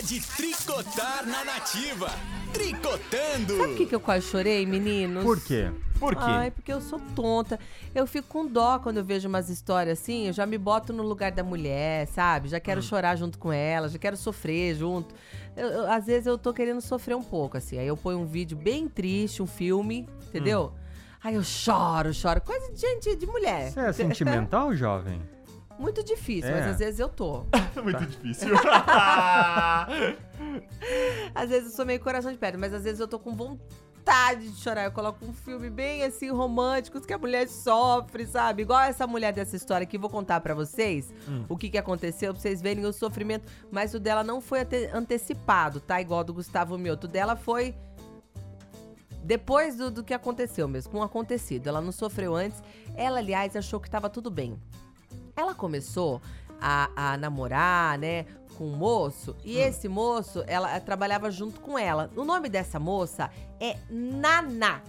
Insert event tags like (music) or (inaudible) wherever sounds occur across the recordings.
hora de tricotar na nativa. Tricotando! Sabe o que, que eu quase chorei, meninos? Por quê? Por quê? Ai, porque eu sou tonta. Eu fico com dó quando eu vejo umas histórias assim, eu já me boto no lugar da mulher, sabe? Já Hum. quero chorar junto com ela, já quero sofrer junto. Eu- eu- às vezes eu tô querendo sofrer um pouco, assim. Aí eu ponho um vídeo bem triste, um filme, entendeu? Hum. Aí eu choro, choro. Coisa de gente, de mulher. Você é sentimental, jovem? Muito difícil, É. mas às vezes eu tô. (laughs) Muito difícil. (laughs) Às vezes eu sou meio coração de pedra, mas às vezes eu tô com vontade de chorar. Eu coloco um filme bem assim, romântico, que a mulher sofre, sabe? Igual essa mulher dessa história aqui, vou contar pra vocês o que, que aconteceu, pra vocês verem o sofrimento. Mas o dela não foi ante- antecipado, tá? Igual do Gustavo Mioto. O dela foi depois do, do que aconteceu mesmo, com o acontecido. Ela não sofreu antes. Ela, aliás, achou que tava tudo bem. Ela começou a, a namorar, né, com um moço, e esse moço, ela eh, trabalhava junto com ela. O nome dessa moça é Naná.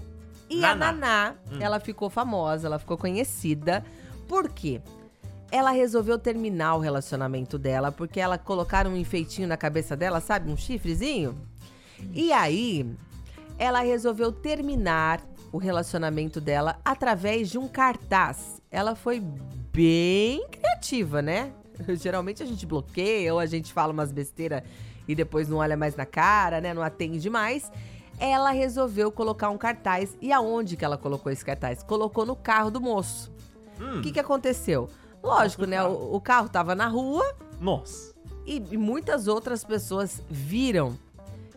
E a Naná. Naná, ela ficou famosa, ela ficou conhecida. Por quê? Ela resolveu terminar o relacionamento dela, porque ela colocaram um enfeitinho na cabeça dela, sabe? Um chifrezinho. E aí, ela resolveu terminar o relacionamento dela através de um cartaz. Ela foi bem criativa, né? (laughs) Geralmente a gente bloqueia ou a gente fala umas besteiras e depois não olha mais na cara, né? Não atende mais. Ela resolveu colocar um cartaz. E aonde que ela colocou esse cartaz? Colocou no carro do moço. O que, que aconteceu? Lógico, né? O, o carro tava na rua, Nossa. e, e muitas outras pessoas viram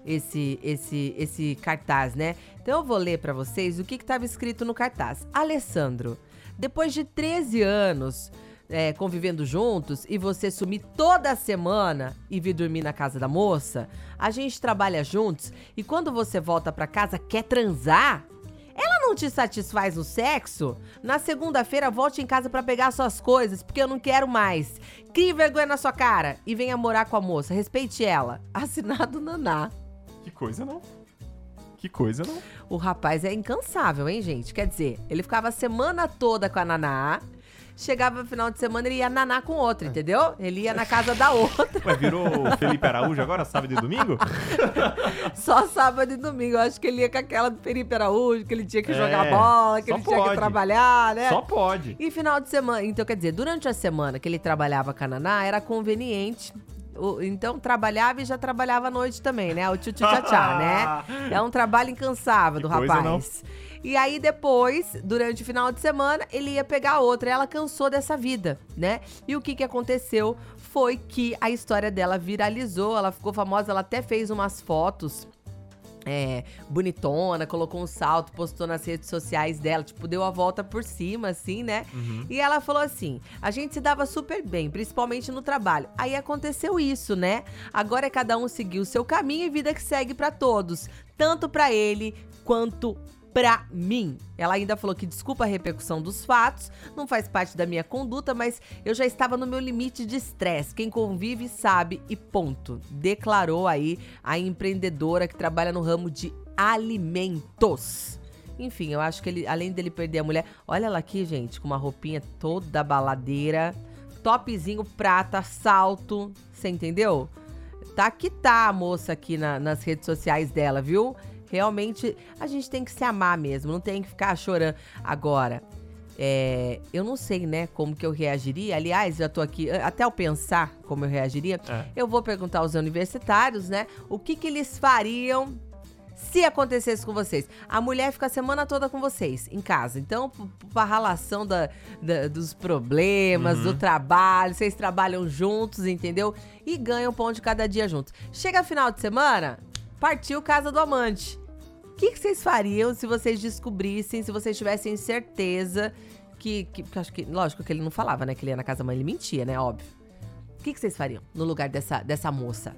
esse esse esse cartaz, né? Então eu vou ler pra vocês o que estava escrito no cartaz. Alessandro, depois de 13 anos é, convivendo juntos e você sumir toda semana e vir dormir na casa da moça, a gente trabalha juntos e quando você volta pra casa quer transar? Ela não te satisfaz no sexo? Na segunda-feira volte em casa pra pegar suas coisas, porque eu não quero mais. Crie vergonha na sua cara e venha morar com a moça. Respeite ela. (laughs) Assinado Naná. Que coisa, não? Que coisa, não? O rapaz é incansável, hein, gente? Quer dizer, ele ficava a semana toda com a Naná. Chegava no final de semana, ele ia naná com outra, entendeu? Ele ia na casa da outra. Ué, virou o Felipe Araújo agora, sábado e domingo? (laughs) Só sábado e domingo. Eu acho que ele ia com aquela do Felipe Araújo, que ele tinha que É, jogar bola, que ele tinha que pode. trabalhar, né? Só pode. E final de semana, então quer dizer, durante a semana que ele trabalhava com a Naná, era conveniente. O- então trabalhava e já trabalhava à noite também, né? O tchu tchu tchá tchá, (laughs) né? É um trabalho incansável do coisa, rapaz. E aí depois, durante o final de semana, ele ia pegar outra. Ela cansou dessa vida, né? E o que que aconteceu foi que a história dela viralizou, ela ficou famosa, ela até fez umas fotos é, bonitona, colocou um salto, postou nas redes sociais dela, tipo, deu a volta por cima, assim, né? E ela falou assim: a gente se dava super bem, principalmente no trabalho. Aí aconteceu isso, né? Agora é cada um seguir o seu caminho e vida que segue pra todos, tanto pra ele quanto pra mim. Ela ainda falou que desculpa a repercussão dos fatos, não faz parte da minha conduta, mas eu já estava no meu limite de estresse. Quem convive sabe e ponto. Declarou aí a empreendedora que trabalha no ramo de alimentos. Enfim, eu acho que ele, além dele perder a mulher, olha ela aqui, gente, com uma roupinha toda baladeira, topzinho prata, salto, você entendeu? Tá que tá a moça aqui na- nas redes sociais dela, viu? Realmente, a gente tem que se amar mesmo, não tem que ficar chorando. Agora, é, eu não sei, né, como que eu reagiria. Aliás, já tô aqui, até ao pensar como eu reagiria, É. eu vou perguntar aos universitários, né, o que que eles fariam se acontecesse com vocês. A mulher fica a semana toda com vocês, em casa. Então, pra relação da, da- dos problemas, do trabalho, vocês trabalham juntos, entendeu? E ganham pão de cada dia juntos. Chega final de semana, partiu casa do amante. O que, que vocês fariam se vocês descobrissem, se vocês tivessem certeza que, que, que acho que, lógico que ele não falava, né, que ele ia na casa da mãe, ele mentia, né, óbvio. O que, que vocês fariam no lugar dessa, dessa moça?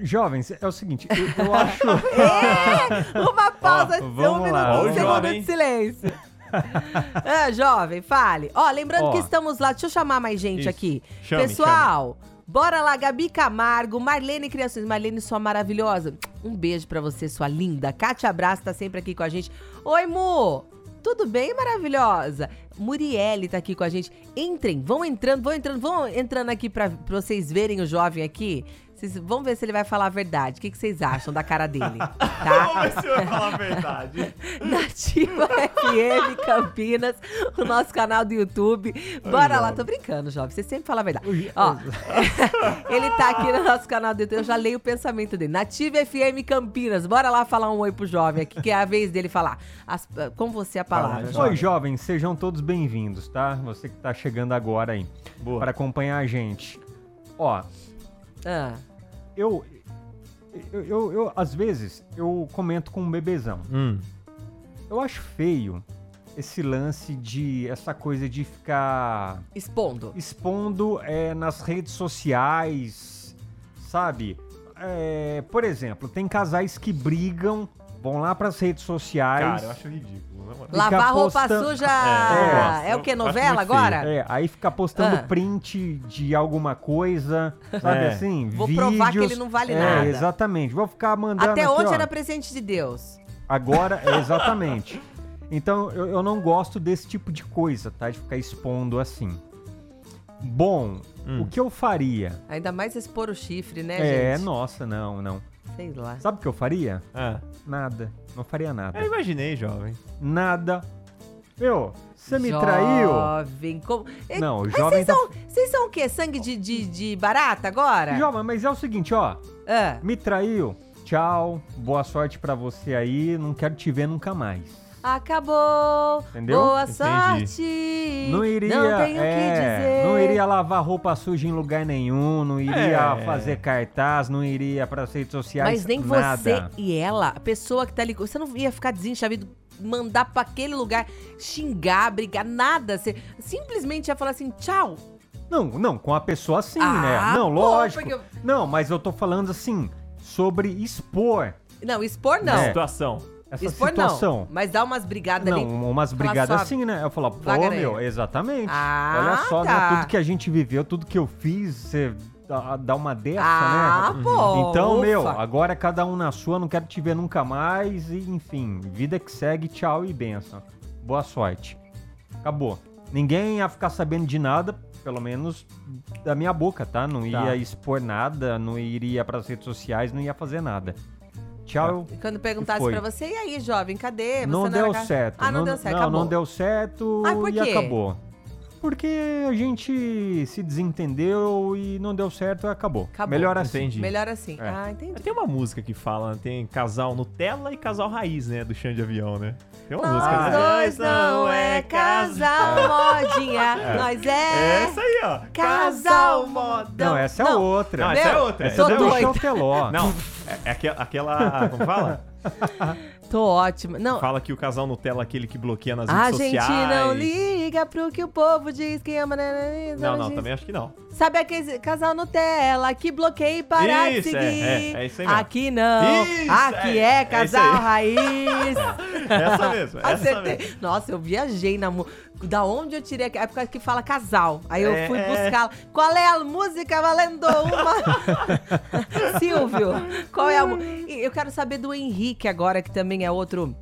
Jovens, é o seguinte, eu, eu (laughs) acho. Uma pausa, Ó, um minuto, um segundo jovem. de silêncio. (laughs) ah, jovem, fale. Ó, lembrando Ó. que estamos lá, deixa eu chamar mais gente Isso. aqui. Chame, Pessoal, bora lá, Gabi Camargo, Marlene Criações. Marlene, sua maravilhosa. Um beijo pra você, sua linda. Kátia Abraço tá sempre aqui com a gente. Oi, Mu! tudo bem, maravilhosa? Muriele tá aqui com a gente. Entrem, vão entrando, vão entrando, vão entrando aqui pra vocês verem o jovem aqui. Vocês, vamos ver se ele vai falar a verdade. O que, que vocês acham da cara dele? (laughs) Tá? Vamos ver se vai falar a verdade. (laughs) Nativa FM Campinas, o nosso canal do YouTube. Bora lá, tô brincando, jovem. Você sempre fala a verdade. Ó, (laughs) ele tá aqui no nosso canal do YouTube. Eu já leio o pensamento dele. Nativa FM Campinas. Bora lá falar um oi pro jovem aqui, que é a vez dele falar. As- com você a palavra. Jovem. Oi, jovens, sejam todos bem-vindos, tá? Você que tá chegando agora aí, para acompanhar a gente. Ó, Ah, eu, eu, eu, eu, às vezes, eu comento com um bebezão. Hum. Eu acho feio esse lance de, essa coisa de ficar expondo. expondo é, nas redes sociais, sabe? É, por exemplo, tem casais que brigam, vão lá pras redes sociais. Cara, eu acho ridículo. Fica Lavar roupa postando- suja. É, É, eu o que? Novela feio. agora? É, aí fica postando Ah. print de alguma coisa, sabe É. assim? Vou vídeos. provar que ele não vale é, nada. Exatamente. Vou ficar mandando. Até aqui, onde ó. era presente de Deus? Agora, é, exatamente. Então, eu, eu não gosto desse tipo de coisa, tá? De ficar expondo assim. Bom, Hum. o que eu faria? Ainda mais expor o chifre, né, é, gente? nossa, não, não. Sei lá. Sabe o que eu faria? Ah, Nada. Não faria nada. eu imaginei, jovem. Nada. Meu, você me traiu? Jovem. Como... Não, o jovem vocês tá- são, vocês são o quê? Sangue de, de, de barata agora? Jovem, mas é o seguinte, ó. Ah, Me traiu. Tchau. Boa sorte pra você aí. Não quero te ver nunca mais. Acabou. Entendeu? Boa Entendi. sorte. Não iria, Não tenho o que é, dizer. não iria lavar roupa suja em lugar nenhum, não iria É. fazer cartaz, não iria pras redes sociais, Mas nem nada. você e ela, a pessoa que tá ali. Você não ia ficar desenchavido, mandar pra aquele lugar, xingar, brigar, nada. Você simplesmente ia falar assim, tchau. Não, não, com a pessoa assim, Ah, né? Não, pô, lógico. eu- Não, mas eu tô falando assim, sobre expor Não, expor não. É. Situação. Essa Expor situação. não. Mas dá umas brigadas Não, ali. umas brigadas assim, né? Eu falo, pô, meu, exatamente. Ah, Olha só, tá. né? Tudo que a gente viveu, tudo que eu fiz, você dá, uma dessa, Ah, né? pô. Então, ufa. meu, agora é cada um na sua, não quero te ver nunca mais. E, enfim, vida que segue, tchau e benção. Boa sorte. Acabou. Ninguém ia ficar sabendo de nada, pelo menos da minha boca, tá? Não ia Tá. expor nada, não iria pras redes sociais, não ia fazer nada. Tchau. E quando perguntasse pra você, e aí, jovem, cadê? Você Não era deu ca- certo. Ah, não, deu certo, Não, acabou. não deu certo Ai, por e quê? acabou. Porque a gente se desentendeu e não deu certo e acabou. Acabou. Melhor assim. Entendi. Melhor assim. É. Ah, entendi. Tem uma música que fala, tem casal Nutella e casal raiz, né? Do chão de avião, né? Tem uma Nós música. né? dois não é casal modinha, nós é Essa aí, ó. casal modão. Não, essa é outra. Não, essa é outra. Essa é do. Michel Teló. Não, é, é aquela, Como fala? (laughs) Tô ótima. Não, Fala que o casal Nutella é aquele que bloqueia nas a redes gente sociais. não liga pro que o povo diz que ama. né, Não, não, diz. também acho que não. Sabe aquele casal Nutella que bloqueia e para Isso, de é, seguir? é, é isso aí mesmo. Aqui não. Isso, Aqui é, é, é casal raiz. (laughs) Essa mesmo, (laughs) essa Acertei. mesmo. Nossa, eu viajei na música. Da onde eu tirei? A época que fala casal. Aí eu É, fui é. buscar. Qual é a música valendo uma? (laughs) Silvio, qual é a música? Eu quero saber do Henrique agora, que também é outro.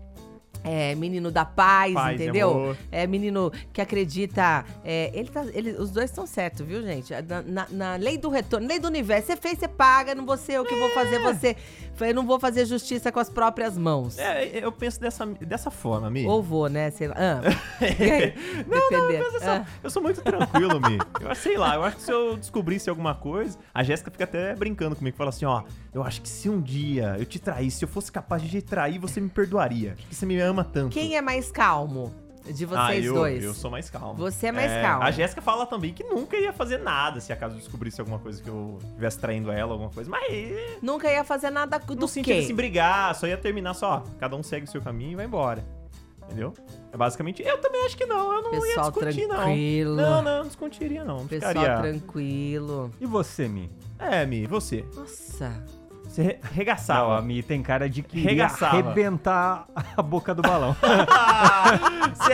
é, menino da paz, Paz entendeu? É menino que acredita. é, ele tá, ele, os dois estão certos, viu, gente? Na, na- na lei do retorno, lei do universo. Você fez, você paga. Não vou ser eu que vou fazer você. Eu não vou fazer justiça com as próprias mãos. É, eu penso dessa, dessa forma, Mi. Ou vou, né? Sei lá. Ah. (laughs) Não, não, eu, penso Ah. eu sou muito tranquilo, Mi. Eu acho- sei lá, eu acho que se eu descobrisse alguma coisa. A Jéssica fica até brincando comigo, fala assim: ó, eu acho que se um dia eu te traísse, se eu fosse capaz de te trair, você me perdoaria. Porque você me ama tanto. Quem é mais calmo de vocês ah, eu, dois? Eu sou mais calmo. Você é mais calmo. A Jéssica fala também que nunca ia fazer nada se acaso descobrisse alguma coisa que eu estivesse traindo ela, alguma coisa. Mas Nunca ia fazer nada do no sentido quê? de se brigar, só ia terminar só, ó, cada um segue o seu caminho e vai embora. Entendeu? É basicamente. Eu também acho que não, eu não Pessoal ia discutir, tranquilo. não. Não, não, não discutiria, não. Não Pessoal ficaria. tranquilo. E você, Mi? É, Mi, você. Nossa. Você re- Não, regaçava. a Mi tem cara de que Regaçava. arrebentar a boca do balão. (laughs) você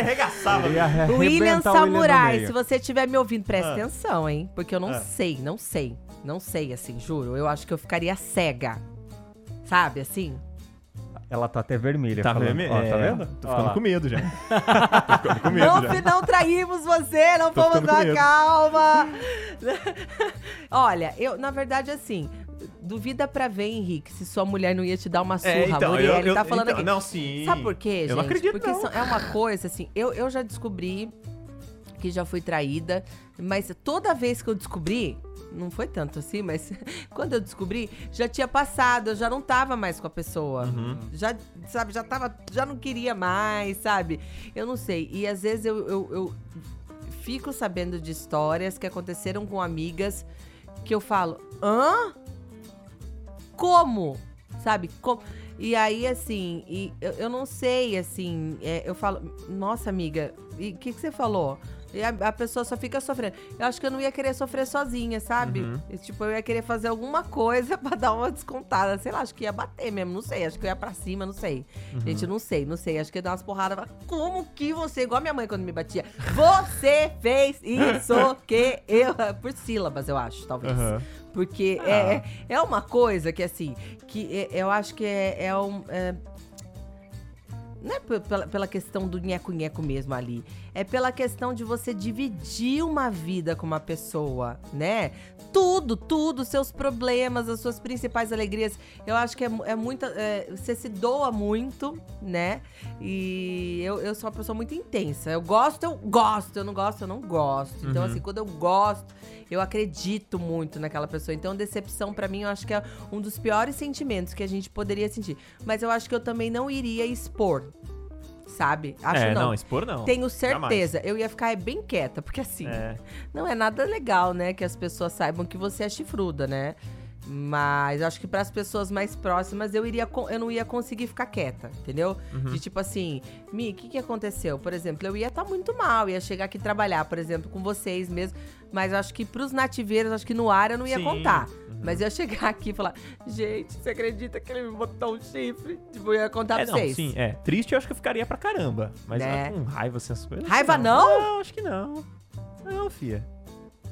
arrebentar William Samurai, se você estiver me ouvindo, presta Ah. atenção, hein? Porque eu não Ah. sei, não sei. Não sei, assim, juro. Eu acho que eu ficaria cega. Sabe, assim? Ela tá até vermelha. Tá? Ó, tá É, vendo? Tô ficando com medo já. (laughs) tô ficando com medo Não, já. não traímos você, não Tô fomos na calma. (laughs) Olha, eu, na verdade, assim, duvida pra ver, Henrique, se sua mulher não ia te dar uma surra. É, então, Muriel, eu, ele eu, tá falando então, aqui. Não, sim. Sabe por quê, gente? Eu não acredito, Porque não. são- é uma coisa, assim, eu, eu já descobri que já fui traída, mas toda vez que eu descobri, não foi tanto assim, mas (laughs) quando eu descobri, já tinha passado, eu já não tava mais com a pessoa. Uhum. Já, sabe, já tava, já não queria mais, sabe? Eu não sei. E às vezes eu, eu, eu fico sabendo de histórias que aconteceram com amigas que eu falo, hã? Como? Sabe? Como? E aí, assim, e eu, eu não sei, assim, é, eu falo, nossa, amiga, e o que, que você falou? E a, a pessoa só fica sofrendo. Eu acho que eu não ia querer sofrer sozinha, sabe? Uhum. Tipo, eu ia querer fazer alguma coisa (laughs) pra dar uma descontada. Sei lá, acho que ia bater mesmo, não sei. Acho que eu ia pra cima, não sei. Uhum. Gente, não sei, não sei. Acho que ia dar umas porradas. Como que você, igual a minha mãe quando me batia, você fez isso que eu. (laughs) Por sílabas, eu acho, talvez. Aham. Porque Ah. é, é uma coisa que, assim, que é- eu acho que é, é um. é- não é pe- pela, pela questão do nheco-nheco mesmo ali. É pela questão de você dividir uma vida com uma pessoa, né? Tudo, tudo, seus problemas, as suas principais alegrias. Eu acho que é, é muita. é, você se doa muito, né? E eu, eu sou uma pessoa muito intensa. Eu gosto, eu gosto. Eu não gosto, eu não gosto. Então, Uhum. assim, quando eu gosto, eu acredito muito naquela pessoa. Então, decepção, pra mim, eu acho que é um dos piores sentimentos que a gente poderia sentir. Mas eu acho que eu também não iria expor. Sabe? Acho é, não. não. expor não. Tenho Jamais. certeza. Eu ia ficar bem quieta, porque assim, É. não é nada legal, né? Que as pessoas saibam que você é chifruda, né? Mas acho que para as pessoas mais próximas eu iria eu não ia conseguir ficar quieta, entendeu? Uhum. De tipo assim, Mi, o que, que aconteceu? Por exemplo, eu ia estar muito mal, ia chegar aqui trabalhar, por exemplo, com vocês mesmo. Mas acho que pros nativeiros, acho que no ar eu não ia Sim. contar. Uhum. Mas eu ia chegar aqui e falar, gente, você acredita que ele me botou um chifre? Tipo, eu ia contar É, pra não, vocês. sim, é. Triste eu acho que eu ficaria pra caramba. Mas Né? com raiva essas coisas. Raiva que não? Não, acho que não. Não, fia.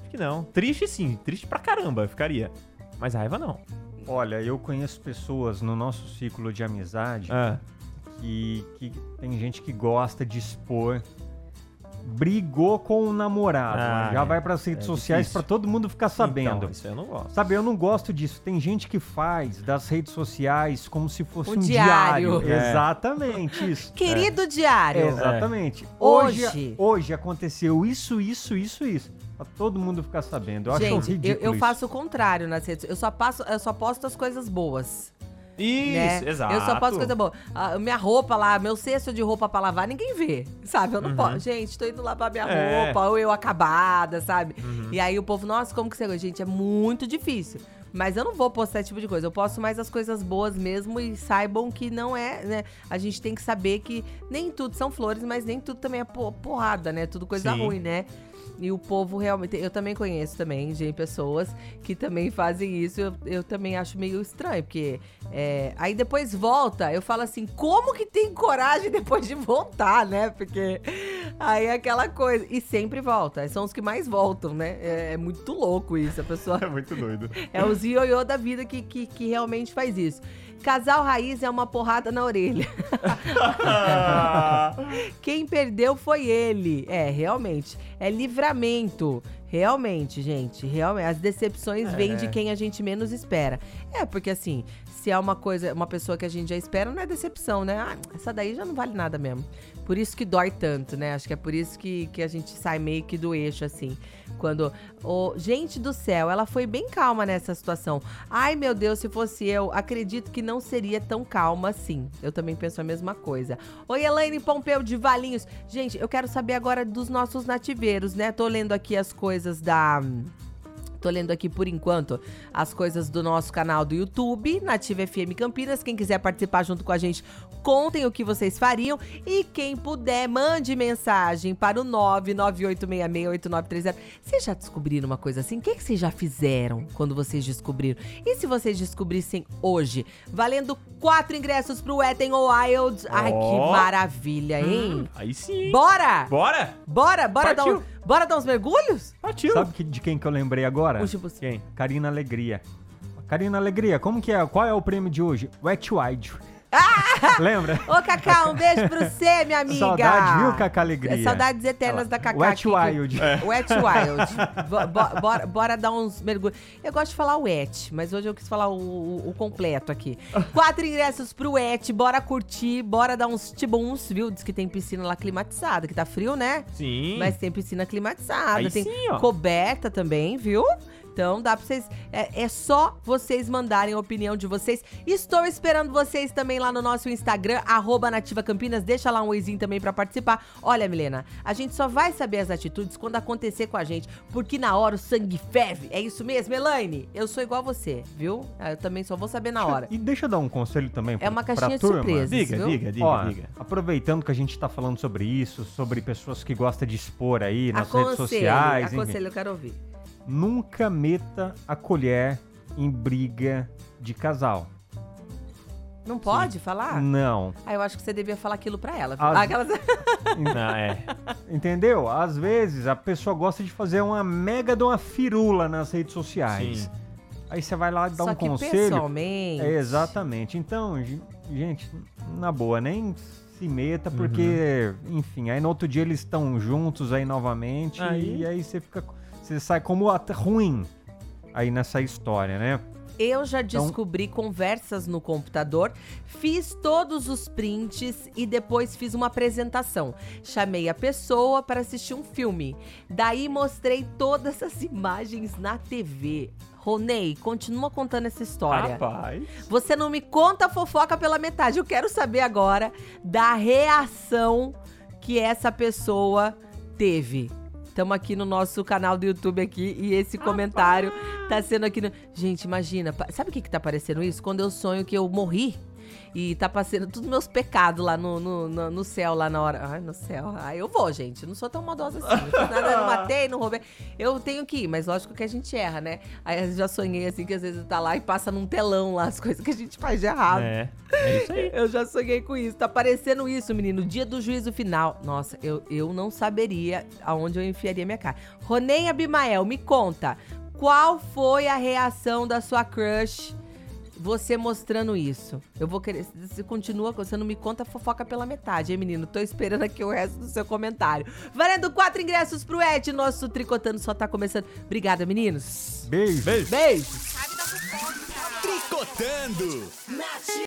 Acho que não. Triste sim, triste pra caramba eu ficaria. Mas raiva não. Olha, eu conheço pessoas no nosso ciclo de amizade Ah, que, que tem gente que gosta de expor. Brigou com o namorado. Ah, já é. vai pras redes É sociais pra todo mundo ficar sabendo. Então, isso eu não gosto. Sabe, eu não gosto disso. Tem gente que faz das redes sociais como se fosse Um um, diário. diário. É. Exatamente (laughs) isso. Querido diário. Exatamente. Hoje- Hoje, hoje aconteceu isso, isso, isso, isso. Pra todo mundo ficar sabendo. Eu acho Gente, eu, ridículo eu isso. faço o contrário nas redes. Eu só passo, eu só posto as coisas boas. Isso, né? exato. Eu só posto coisa boa. A minha roupa lá, meu cesto de roupa pra lavar, ninguém vê. Sabe? Eu não Uhum. posso. Gente, tô indo lavar minha É. roupa, ou eu acabada, sabe? Uhum. E aí o povo, nossa, como que você. Gente, é muito difícil. Mas eu não vou postar esse tipo de coisa. Eu posto mais as coisas boas mesmo e saibam que não é, né? A gente tem que saber que nem tudo são flores, mas nem tudo também é po- porrada, né? Tudo coisa Sim. ruim, né? E o povo realmente. Eu também conheço também, gente, pessoas que também fazem isso. Eu, eu também acho meio estranho, porque. é, aí depois volta, eu falo assim, como que tem coragem depois de voltar, né? Porque aí é aquela coisa. E sempre volta. São os que mais voltam, né? É, é muito louco isso. A pessoa. (laughs) É muito doido. É os ioiô da vida que, que, que realmente faz isso. Casal raiz é uma porrada na orelha. (laughs) Quem perdeu foi ele. É, realmente. É livramento. Realmente, gente. Realmente. As decepções vêm de quem a gente menos espera. É, porque assim, se é uma coisa, uma pessoa que a gente já espera, não é decepção, né? Ah, essa daí já não vale nada mesmo. Por isso que dói tanto, né? Acho que é por isso que, que a gente sai meio que do eixo, assim. Quando. Ô, gente do céu, ela foi bem calma nessa situação. Ai, meu Deus, se fosse eu, acredito que não seria tão calma assim. Eu também penso a mesma coisa. Oi, Elaine Pompeu de Valinhos. Gente, eu quero saber agora dos nossos nativeiros, né? Tô lendo aqui as coisas da. Tô lendo aqui por enquanto as coisas do nosso canal do YouTube, Nativa FM Campinas. Quem quiser participar junto com a gente, contem o que vocês fariam. E quem puder, mande mensagem para o 998668930. Vocês já descobriram uma coisa assim? O que, que vocês já fizeram quando vocês descobriram? E se vocês descobrissem hoje? Valendo quatro ingressos pro Wet n Wild. Ai, que Ó. maravilha, hein? Hum, aí sim. Bora! Bora? Bora, bora dar, um, Partiu. Bora dar uns mergulhos? Partiu. Sabe que- de quem que eu lembrei agora? Puxa, você. Quem? Karina Alegria. Karina Alegria, como que é? Qual é o prêmio de hoje? Wet Wide. Lembra? Ô, Cacá, um beijo pra você, minha amiga. Saudade, viu, Cacá Alegria? Saudades eternas da Cacá. Wet aqui, que- Wild. Wet Wild. Bo- bo- bora, bora dar uns mergulhos. Eu gosto de falar wet, mas hoje eu quis falar o, o- o completo aqui. Quatro ingressos pro wet, bora curtir, bora dar uns tibuns, viu? Diz que tem piscina lá climatizada, que tá frio, né? Sim. Mas tem piscina climatizada, Aí tem sim, ó. coberta também, viu? Então dá pra vocês. É, é só vocês mandarem a opinião de vocês. Estou esperando vocês também lá no nosso Instagram, arroba Nativa Campinas. Deixa lá um oizinho também pra participar. Olha, Milena, a gente só vai saber as atitudes quando acontecer com a gente. Porque na hora o sangue ferve. É isso mesmo, Elaine? Eu sou igual a você, viu? Eu também só vou saber na hora. E deixa eu dar um conselho também É pra- uma pra caixinha de turma. surpresas. Diga, viu? diga, diga, Ó, diga. aproveitando que a gente tá falando sobre isso, sobre pessoas que gostam de expor aí nas Aconselho, redes sociais, enfim, aconselho, eu quero ouvir. Nunca meta a colher em briga de casal. Não pode falar? Não. Ah, eu acho que você devia falar aquilo pra ela. As- aquelas... (laughs) Não, é. Entendeu? Às vezes a pessoa gosta de fazer uma mega de uma firula nas redes sociais. Sim. Aí você vai lá dar Só um que conselho. pessoalmente... É, exatamente. Então, ge- gente, na boa, nem se meta, porque, enfim, aí no outro dia eles estão juntos aí novamente Aí- e aí você fica. Você sai como ruim aí nessa história, né? Eu já Então- descobri conversas no computador, fiz todos os prints e depois fiz uma apresentação. Chamei a pessoa para assistir um filme. Daí mostrei todas as imagens na TV. Ronei, continua contando essa história. Rapaz. Você não me conta a fofoca pela metade. Eu quero saber agora da reação que essa pessoa teve. Estamos aqui no nosso canal do YouTube aqui e esse comentário tá sendo aqui no... Gente, imagina, sabe o que que tá parecendo isso? Quando eu sonho que eu morri e tá passando todos meus pecados lá no, no, no- no céu, lá na hora. Ai, no céu. Ai, eu vou, gente. Eu não sou tão maldosa assim. Não fiz nada, eu não (laughs) matei, não roubei. Eu tenho que ir, mas lógico que a gente erra, né? Aí eu já sonhei assim que às vezes tá lá e passa num telão lá as coisas que a gente faz de errado. É. É isso aí. Eu já sonhei com isso. Tá parecendo isso, menino. Dia do juízo final. Nossa, eu, eu não saberia aonde eu enfiaria minha cara. Ronei Abimael, me conta. Qual foi a reação da sua crush você mostrando isso? Eu vou querer. Você continua, você não me conta fofoca pela metade, hein, menino? Tô esperando aqui o resto do seu comentário. Valendo quatro ingressos pro Ed. Nosso Tricotando só tá começando. Obrigada, meninos. Beijo. Beijo. Beijo. Tricotando.